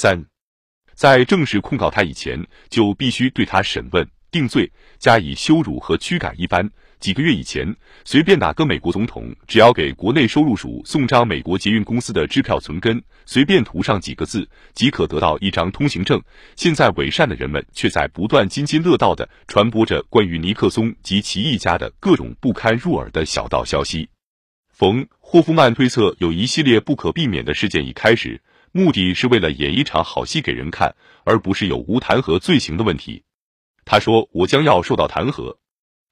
三，在正式控告他以前，就必须对他审问、定罪，加以羞辱和驱赶。一般几个月以前，随便哪个美国总统，只要给国内收入署送张美国捷运公司的支票存根，随便涂上几个字，即可得到一张通行证。现在伪善的人们却在不断津津乐道的传播着关于尼克松及其一家的各种不堪入耳的小道消息。冯·霍夫曼推测，有一系列不可避免的事件已开始，目的是为了演一场好戏给人看，而不是有无弹劾罪行的问题。他说：“我将要受到弹劾，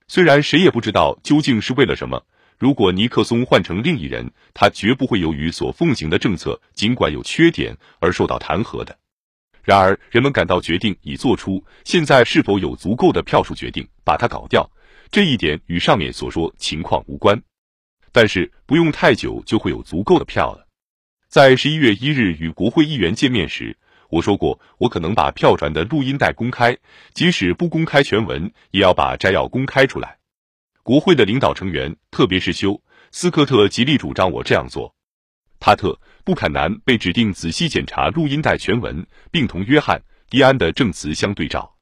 虽然谁也不知道究竟是为了什么。如果尼克松换成另一人，他绝不会由于所奉行的政策尽管有缺点而受到弹劾的。然而，人们感到决定已做出，现在是否有足够的票数决定把他搞掉，这一点与上面所说情况无关。”但是不用太久就会有足够的票了。在十一月一日与国会议员见面时，我说过，我可能把票传的录音带公开，即使不公开全文，也要把摘要公开出来。国会的领导成员，特别是休斯科特，极力主张我这样做。他特·布坎南被指定仔细检查录音带全文，并同约翰·迪安的证词相对照。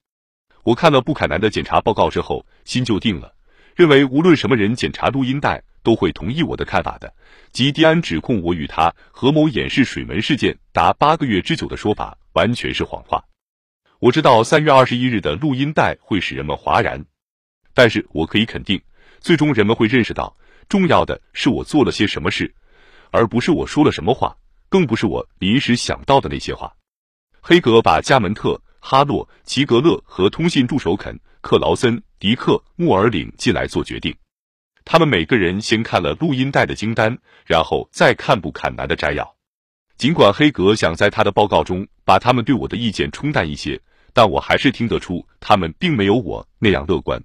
我看了布坎南的检查报告之后，心就定了，认为无论什么人检查录音带。都会同意我的看法的。吉迪安指控我与他合谋掩饰水门事件达八个月之久的说法完全是谎话。我知道三月二十一日的录音带会使人们哗然，但是我可以肯定，最终人们会认识到，重要的是我做了些什么事，而不是我说了什么话，更不是我临时想到的那些话。黑格把加门特、哈洛、齐格勒和通信助手肯、克劳森、迪克、穆尔领进来做决定。他们每个人先看了录音带的清单，然后再看布坎南的摘要。尽管黑格想在他的报告中把他们对我的意见冲淡一些，但我还是听得出他们并没有我那样乐观。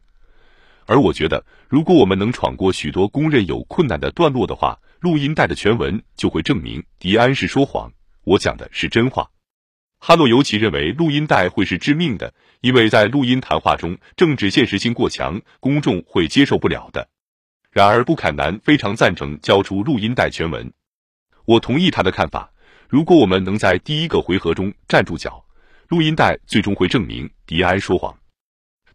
而我觉得，如果我们能闯过许多公认有困难的段落的话，录音带的全文就会证明迪安是说谎，我讲的是真话。哈诺尤其认为录音带会是致命的，因为在录音谈话中政治现实性过强，公众会接受不了的。然而，布坎南非常赞成交出录音带全文。我同意他的看法。如果我们能在第一个回合中站住脚，录音带最终会证明迪安说谎。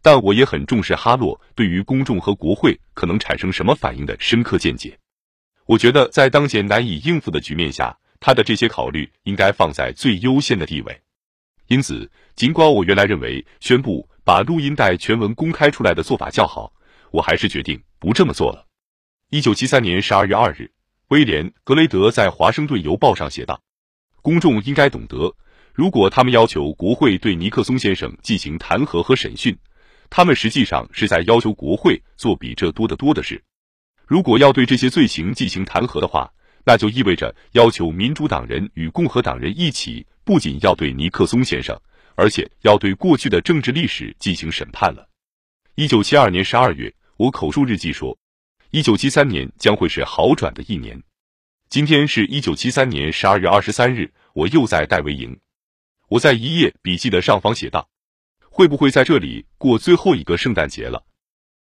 但我也很重视哈洛对于公众和国会可能产生什么反应的深刻见解。我觉得在当前难以应付的局面下，他的这些考虑应该放在最优先的地位。因此，尽管我原来认为宣布把录音带全文公开出来的做法较好，我还是决定不这么做了。一九七三年十二月二日，威廉·格雷德在《华盛顿邮报》上写道：“公众应该懂得，如果他们要求国会对尼克松先生进行弹劾和审讯，他们实际上是在要求国会做比这多得多的事。如果要对这些罪行进行弹劾的话，那就意味着要求民主党人与共和党人一起，不仅要对尼克松先生，而且要对过去的政治历史进行审判了。”一九七二年十二月，我口述日记说。一九七三年将会是好转的一年。今天是一九七三年十二月二十三日，我又在戴维营。我在一页笔记的上方写道：“会不会在这里过最后一个圣诞节了？”